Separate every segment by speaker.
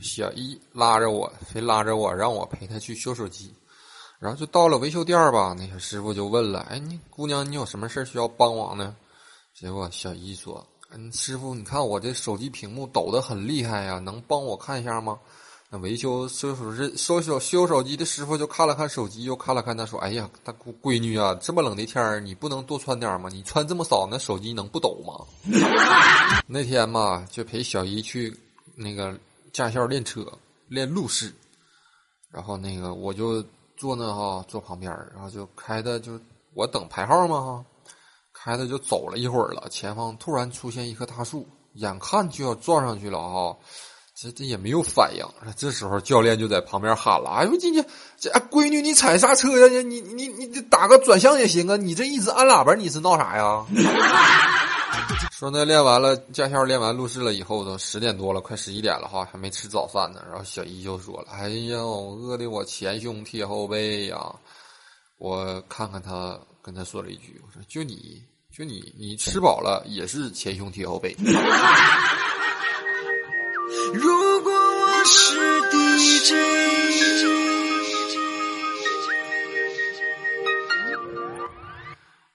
Speaker 1: 小一拉着我，非拉着我让我陪他去修手机，然后就到了维修店儿吧。那个师傅就问了：“哎，你姑娘，你有什么事需要帮忙呢？”结果小一说：“嗯，师傅，你看我这手机屏幕抖得很厉害呀，能帮我看一下吗？”那维修修手是修手修手机的师傅就看了看手机，又看了看他，说：“哎呀，大闺闺女啊，这么冷的天儿，你不能多穿点吗？你穿这么少，那手机能不抖吗？” 那天嘛，就陪小姨去那个驾校练车，练路试，然后那个我就坐那哈，坐旁边然后就开的就我等排号嘛哈，开的就走了一会儿了，前方突然出现一棵大树，眼看就要撞上去了哈。这这也没有反应，这时候教练就在旁边喊了：“哎呦，这这这闺女，你踩刹车呀？你你你你打个转向也行啊！你这一直按喇叭，你是闹啥呀？” 说那练完了驾校，练完路试了以后，都十点多了，快十一点了哈，还没吃早饭呢。然后小姨就说了：“哎呀，饿的我前胸贴后背呀！”我看看他，跟他说了一句：“我说就你就你，你吃饱了也是前胸贴后背。” 如果我是 DJ，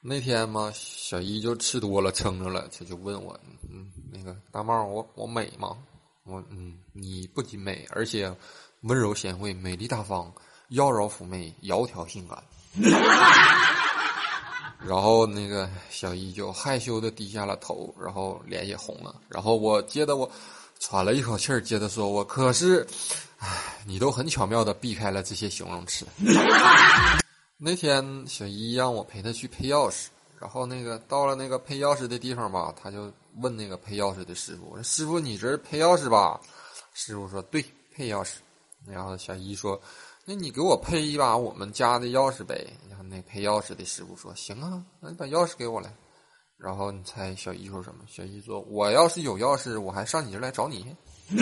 Speaker 1: 那天嘛，小姨就吃多了，撑着了，她就问我，嗯，那个大帽，我我美吗？我嗯，你不仅美，而且温柔贤惠、美丽大方、妖娆妩媚、窈窕性感。然后那个小姨就害羞的低下了头，然后脸也红了。然后我接着我。喘了一口气儿，接着说：“我可是，唉，你都很巧妙的避开了这些形容词。那天小姨让我陪她去配钥匙，然后那个到了那个配钥匙的地方吧，他就问那个配钥匙的师傅：‘我说师傅，你这是配钥匙吧？’师傅说：‘对，配钥匙。’然后小姨说：‘那你给我配一把我们家的钥匙呗。’然后那配钥匙的师傅说：‘行啊，那你把钥匙给我来。’然后你猜小姨说什么？小姨说：“我要是有钥匙，我还上你这来找你。”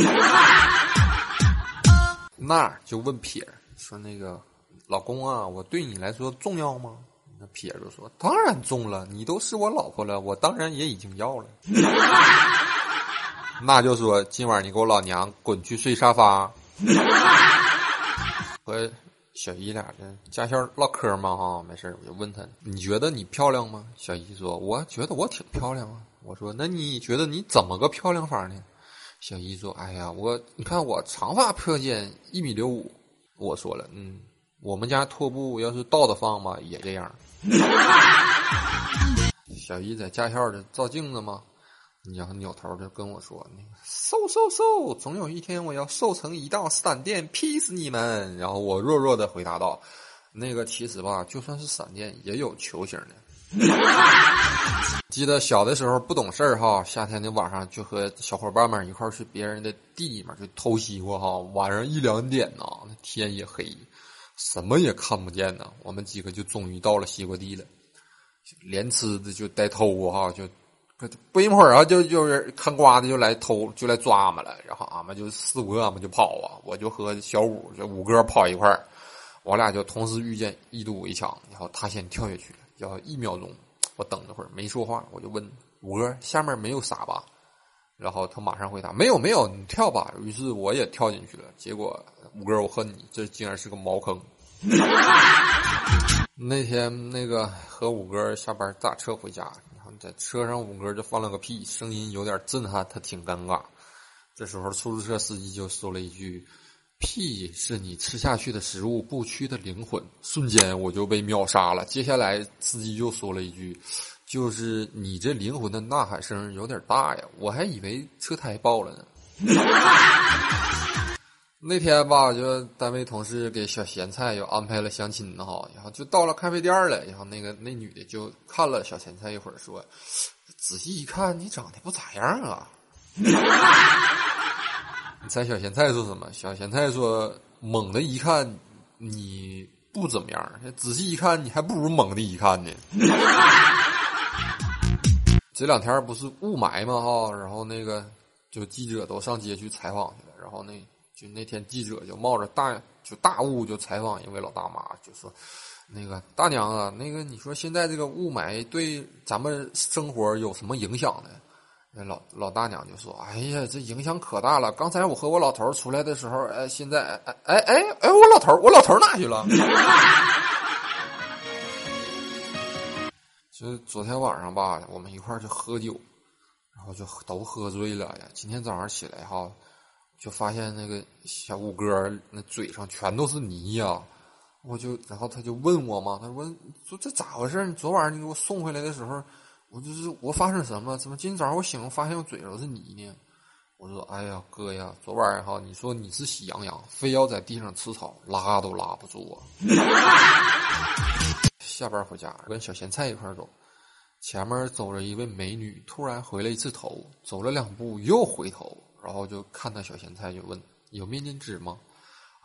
Speaker 1: 那就问撇说：“那个老公啊，我对你来说重要吗？”那撇就说：“当然重了，你都是我老婆了，我当然也已经要了。”那就说：“今晚你给我老娘滚去睡沙发。”我。小姨俩的驾校唠嗑嘛哈，没事我就问他，你觉得你漂亮吗？小姨说，我觉得我挺漂亮啊。我说，那你觉得你怎么个漂亮法呢？小姨说，哎呀，我你看我长发飘肩，一米六五。我说了，嗯，我们家拖布要是倒着放吧，也这样。小姨在驾校里照镜子吗？然后扭头就跟我说：“那个瘦瘦瘦，总有一天我要瘦成一道闪电，劈死你们。”然后我弱弱的回答道：“那个其实吧，就算是闪电，也有球形的。”记得小的时候不懂事儿哈，夏天的晚上就和小伙伴们一块儿去别人的地里面去偷西瓜哈。晚上一两点呐，天也黑，什么也看不见呢。我们几个就终于到了西瓜地了，连吃的就带偷哈就。不一会儿啊，就就是看瓜的就来偷，就来抓俺们了。然后俺们就四五个，俺们就跑啊。我就和小五这五哥跑一块儿，我俩就同时遇见一堵围墙，然后他先跳下去了。要一秒钟，我等了会儿没说话，我就问五哥：“下面没有傻吧？”然后他马上回答：“没有，没有，你跳吧。”于是我也跳进去了。结果五哥，我恨你，这竟然是个茅坑。那天那个和五哥下班打车回家。然后在车上，五哥就放了个屁，声音有点震撼，他挺尴尬。这时候，出租车司机就说了一句：“屁是你吃下去的食物，不屈的灵魂。”瞬间我就被秒杀了。接下来，司机就说了一句：“就是你这灵魂的呐喊声有点大呀，我还以为车胎爆了呢。”那天吧，就单位同事给小咸菜又安排了相亲哈，然后就到了咖啡店了，然后那个那女的就看了小咸菜一会儿，说：“仔细一看，你长得不咋样啊。”你猜小咸菜说什么？小咸菜说：“猛的一看你不怎么样，仔细一看你还不如猛的一看呢。”这两天不是雾霾吗？哈，然后那个就记者都上街去采访去了，然后那。就那天，记者就冒着大就大雾就采访一位老大妈，就说：“那个大娘啊，那个你说现在这个雾霾对咱们生活有什么影响呢？”那老老大娘就说：“哎呀，这影响可大了！刚才我和我老头出来的时候，哎，现在哎哎哎哎，我老头，我老头哪去了？” 就昨天晚上吧，我们一块儿去喝酒，然后就都喝醉了呀。今天早上起来哈，就发现那个小五哥那嘴上全都是泥呀。我就然后他就问我嘛，他说：“说这咋回事？你昨晚上你给我送回来的时候，我就是我发生什么？怎么今天早上我醒了发现我嘴上都是泥呢？”我说：“哎呀，哥呀，昨晚上哈，你说你是喜羊羊，非要在地上吃草，拉都拉不住啊。”下班回家跟小咸菜一块走，前面走着一位美女，突然回了一次头，走了两步又回头，然后就看到小咸菜就问：“有面巾纸吗？”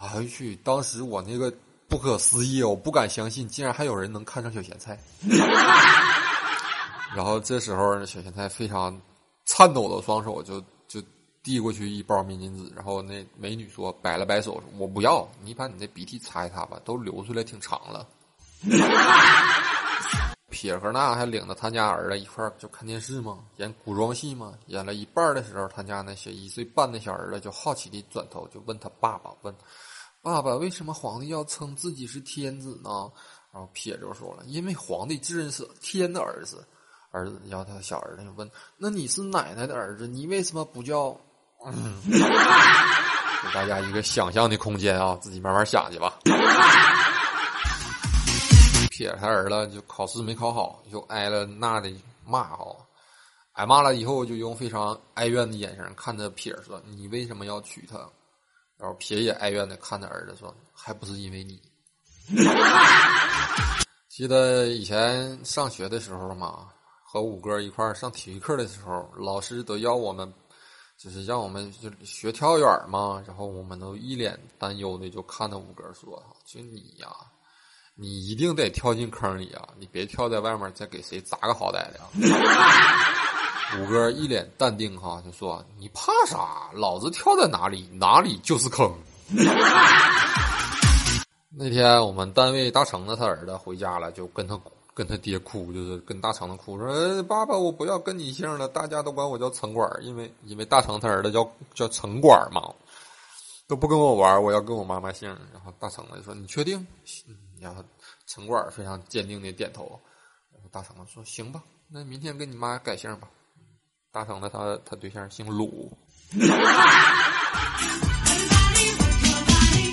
Speaker 1: 哎呦去！当时我那个不可思议，我不敢相信，竟然还有人能看上小咸菜。然后这时候小咸菜非常颤抖的双手就就递过去一包面巾纸，然后那美女说摆了摆手：“我不要，你把你那鼻涕擦一擦吧，都流出来挺长了。” 撇和那还领着他家儿子一块儿就看电视嘛，演古装戏嘛。演了一半的时候，他家那小一岁半的小儿子就好奇的转头就问他爸爸：“问爸爸为什么皇帝要称自己是天子呢？”然后撇就说了：“因为皇帝自认是天的儿子。”儿子然后他小儿子就问：“那你是奶奶的儿子，你为什么不叫？”嗯，给大家一个想象的空间啊，自己慢慢想去吧。撇他儿子就考试没考好，就挨了那的骂哈，挨骂了以后就用非常哀怨的眼神看着撇说：“你为什么要娶她？”然后撇也哀怨的看着儿子说：“还不是因为你。”记得以前上学的时候嘛，和五哥一块上体育课的时候，老师都要我们，就是让我们就学跳远嘛，然后我们都一脸担忧的就看着五哥说：“就你呀。”你一定得跳进坑里啊！你别跳在外面，再给谁砸个好歹的。五哥一脸淡定哈，就说：“你怕啥？老子跳在哪里，哪里就是坑。”那天我们单位大橙子他儿子回家了，就跟他跟他爹哭，就是跟大橙子哭说：“爸爸，我不要跟你姓了，大家都管我叫城管，因为因为大成他儿子叫叫城管嘛，都不跟我玩，我要跟我妈妈姓。”然后大成的说：“你确定？”然后城管非常坚定的点头，然后大成说：“行吧，那明天跟你妈改姓吧。”大成的他他对象姓鲁。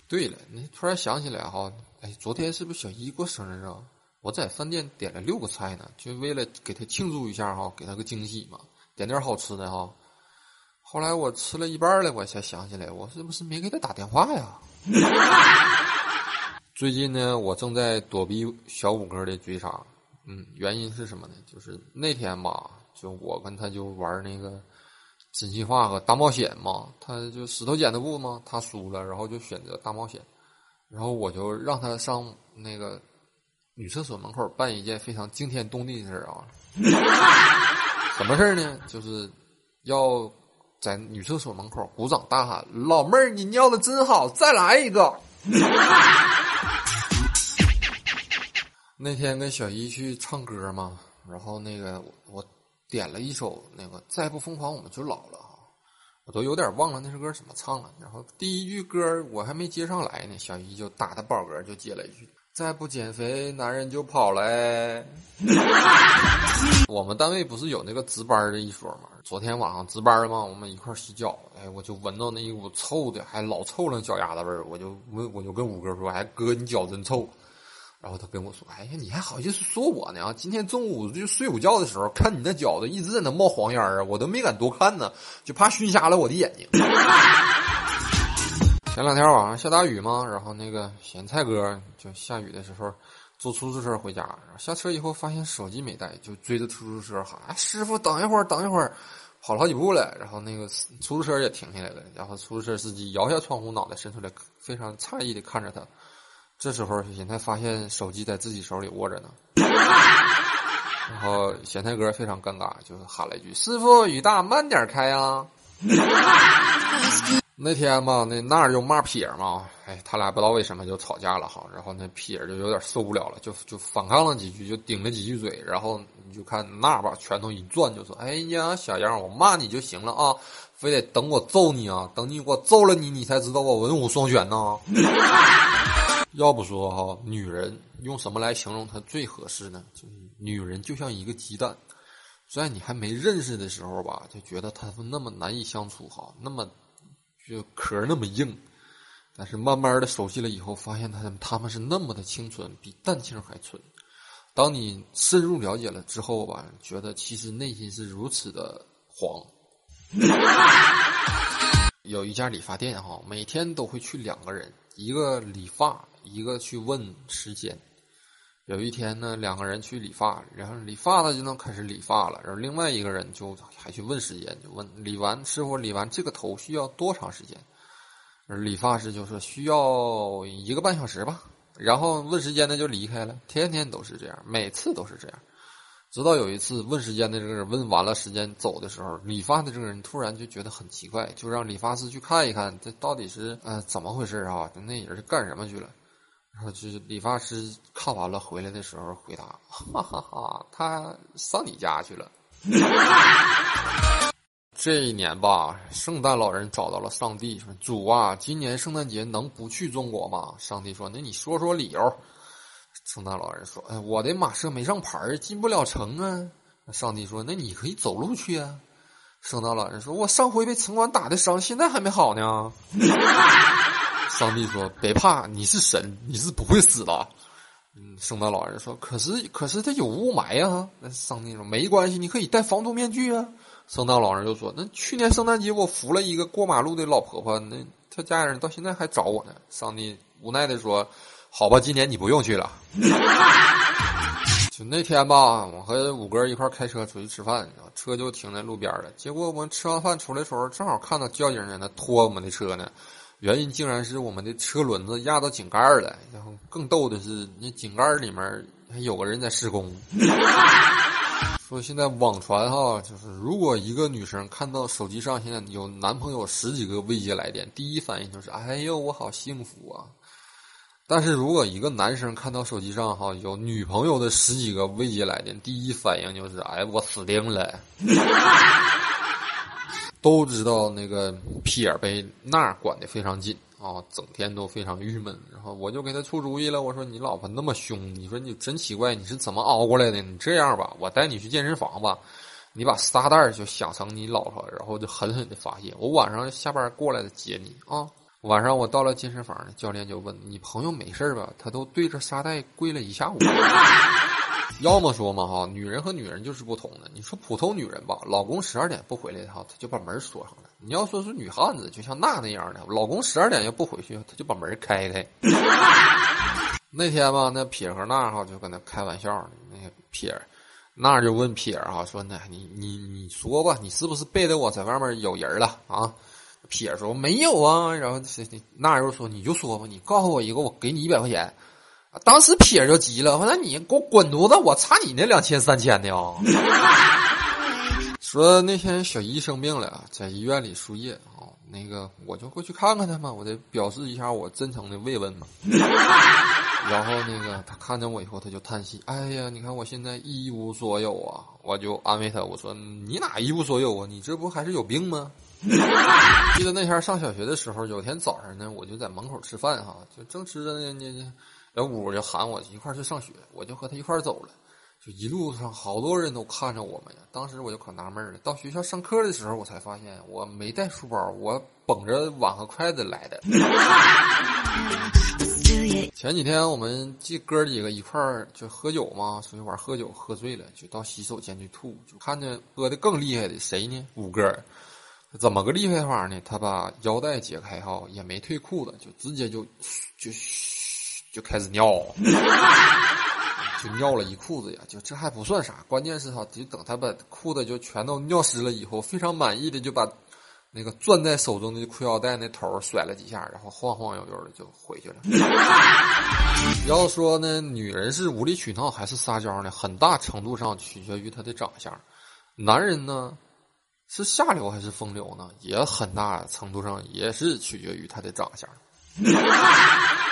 Speaker 1: 对了，你突然想起来哈，哎，昨天是不是小一过生日啊？我在饭店点了六个菜呢，就为了给他庆祝一下哈，给他个惊喜嘛，点点好吃的哈。后来我吃了一半了，我才想起来，我是不是没给他打电话呀？最近呢，我正在躲避小五哥的追杀。嗯，原因是什么呢？就是那天吧，就我跟他就玩那个真心话和大冒险嘛。他就石头剪子布嘛，他输了，然后就选择大冒险。然后我就让他上那个女厕所门口办一件非常惊天动地的事啊。什么事儿呢？就是要在女厕所门口鼓掌大喊：“老妹儿，你尿的真好，再来一个。”那天跟小姨去唱歌嘛，然后那个我我点了一首那个《再不疯狂我们就老了》哈，我都有点忘了那首歌怎么唱了。然后第一句歌我还没接上来呢，小姨就打的饱嗝就接了一句：“再不减肥，男人就跑嘞。”我们单位不是有那个值班的一说吗？昨天晚上值班嘛，我们一块洗脚，哎，我就闻到那一股臭的，还老臭了脚丫子味儿，我就问，我就跟五哥说：“哎，哥，你脚真臭。”然后他跟我说：“哎呀，你还好意思说我呢？今天中午就睡午觉的时候，看你那脚子一直在那冒黄烟儿啊，我都没敢多看呢，就怕熏瞎了我的眼睛。”前两天晚上下大雨嘛，然后那个咸菜哥就下雨的时候坐出租车回家，下车以后发现手机没带，就追着出租车喊：“师傅，等一会儿，等一会儿！”跑了好几步了，然后那个出租车也停下来了，然后出租车司机摇下窗户，脑袋伸出来，非常诧异的看着他。这时候，咸菜发现手机在自己手里握着呢，然后咸菜哥非常尴尬，就喊了一句：“师傅，雨大，慢点开啊。”那天嘛，那那儿就骂撇嘛，哎，他俩不知道为什么就吵架了哈，然后那撇就有点受不了了，就就反抗了几句，就顶了几句嘴，然后你就看那把拳头一攥，就说：“哎呀，小样，我骂你就行了啊，非得等我揍你啊？等你我揍了你，你才知道我文武双全呢。” 要不说哈，女人用什么来形容她最合适呢？就是女人就像一个鸡蛋，在你还没认识的时候吧，就觉得她那么难以相处哈，那么就壳那么硬。但是慢慢的熟悉了以后，发现他们他们是那么的清纯，比蛋清还纯。当你深入了解了之后吧，觉得其实内心是如此的黄。有一家理发店哈，每天都会去两个人，一个理发，一个去问时间。有一天呢，两个人去理发，然后理发的就能开始理发了，然后另外一个人就还去问时间，就问理完师傅理完这个头需要多长时间？理发师就说需要一个半小时吧，然后问时间的就离开了，天天都是这样，每次都是这样，直到有一次问时间的这个人问完了时间走的时候，理发的这个人突然就觉得很奇怪，就让理发师去看一看这到底是呃怎么回事啊？那人是干什么去了？然后就是理发师看完了回来的时候回答：哈哈哈，他上你家去了。这一年吧，圣诞老人找到了上帝，说：“主啊，今年圣诞节能不去中国吗？”上帝说：“那你说说理由。”圣诞老人说：“哎，我的马车没上牌，进不了城啊。”上帝说：“那你可以走路去啊。”圣诞老人说：“我上回被城管打的伤，现在还没好呢。”上帝说：“别怕，你是神，你是不会死的。”嗯，圣诞老人说：“可是，可是他有雾霾呀。”那上帝说：“没关系，你可以戴防毒面具啊。”圣诞老人就说：“那去年圣诞节我扶了一个过马路的老婆婆，那她家人到现在还找我呢。”上帝无奈的说：“好吧，今年你不用去了。” 就那天吧，我和五哥一块开车出去吃饭，车就停在路边了。结果我们吃完饭出来的时候，正好看到交警在那拖我们的车呢。原因竟然是我们的车轮子压到井盖了。然后更逗的是，那井盖里面还有个人在施工。说现在网传哈，就是如果一个女生看到手机上现在有男朋友十几个未接来电，第一反应就是哎呦我好幸福啊！但是如果一个男生看到手机上哈有女朋友的十几个未接来电，第一反应就是哎我死定了。都知道那个撇被那管的非常紧。啊，整天都非常郁闷，然后我就给他出主意了。我说：“你老婆那么凶，你说你真奇怪，你是怎么熬过来的？你这样吧，我带你去健身房吧，你把沙袋就想成你老婆，然后就狠狠的发泄。我晚上下班过来的接你啊。晚上我到了健身房，教练就问你朋友没事吧？他都对着沙袋跪了一下午。” 要么说嘛哈，女人和女人就是不同的。你说普通女人吧，老公十二点不回来哈，她就把门锁上了。你要说是女汉子，就像娜那样的，老公十二点要不回去，她就把门开开。那天吧，那撇和娜哈就跟那开玩笑呢。那个撇，娜就问撇哈说：“那你你你说吧，你是不是背着我在外面有人了啊？”撇说：“没有啊。”然后娜又说：“你就说吧，你告诉我一个，我给你一百块钱。”当时撇就急了，我说你给我滚犊子！我差你那两千三千的啊！说那天小姨生病了，在医院里输液啊，那个我就过去看看她嘛，我得表示一下我真诚的慰问嘛。然后那个她看见我以后，她就叹息：“哎呀，你看我现在一无所有啊！”我就安慰她，我说：“你哪一无所有啊？你这不还是有病吗？” 记得那天上小学的时候，有天早上呢，我就在门口吃饭哈，就正吃着呢，呢。小五就喊我一块儿去上学，我就和他一块儿走了。就一路上好多人都看着我们呀。当时我就可纳闷了。到学校上课的时候，我才发现我没带书包，我捧着碗和筷子来的。前几天我们这哥几个一块儿就喝酒嘛，出去玩喝酒，喝醉了就到洗手间去吐，就看见喝的更厉害的谁呢？五哥，怎么个厉害法呢？他把腰带解开哈，也没退裤子，就直接就就。就开始尿，就尿了一裤子呀！就这还不算啥，关键是哈，就等他把裤子就全都尿湿了以后，非常满意的就把那个攥在手中的裤腰带那头甩了几下，然后晃晃悠悠的就回去了。要说呢，女人是无理取闹还是撒娇呢？很大程度上取决于她的长相。男人呢，是下流还是风流呢？也很大程度上也是取决于他的长相。